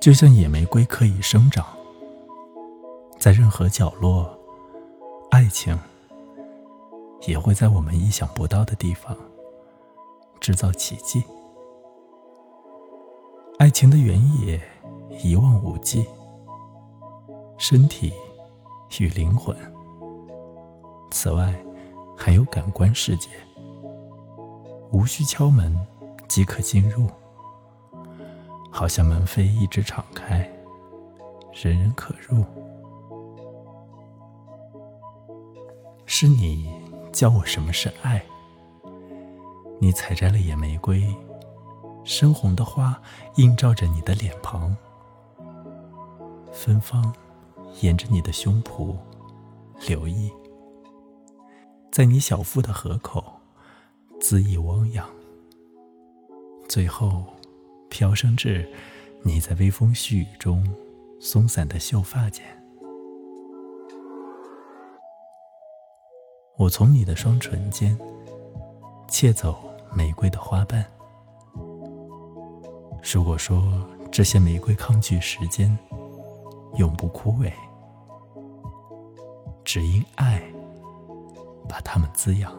就像野玫瑰可以生长，在任何角落，爱情也会在我们意想不到的地方制造奇迹。爱情的原野一望无际，身体与灵魂。此外，还有感官世界，无需敲门即可进入，好像门扉一直敞开，人人可入。是你教我什么是爱，你采摘了野玫瑰。深红的花映照着你的脸庞，芬芳沿着你的胸脯流溢，在你小腹的河口恣意汪洋，最后飘升至你在微风细雨中松散的秀发间。我从你的双唇间窃走玫瑰的花瓣。如果说这些玫瑰抗拒时间，永不枯萎，只因爱把它们滋养。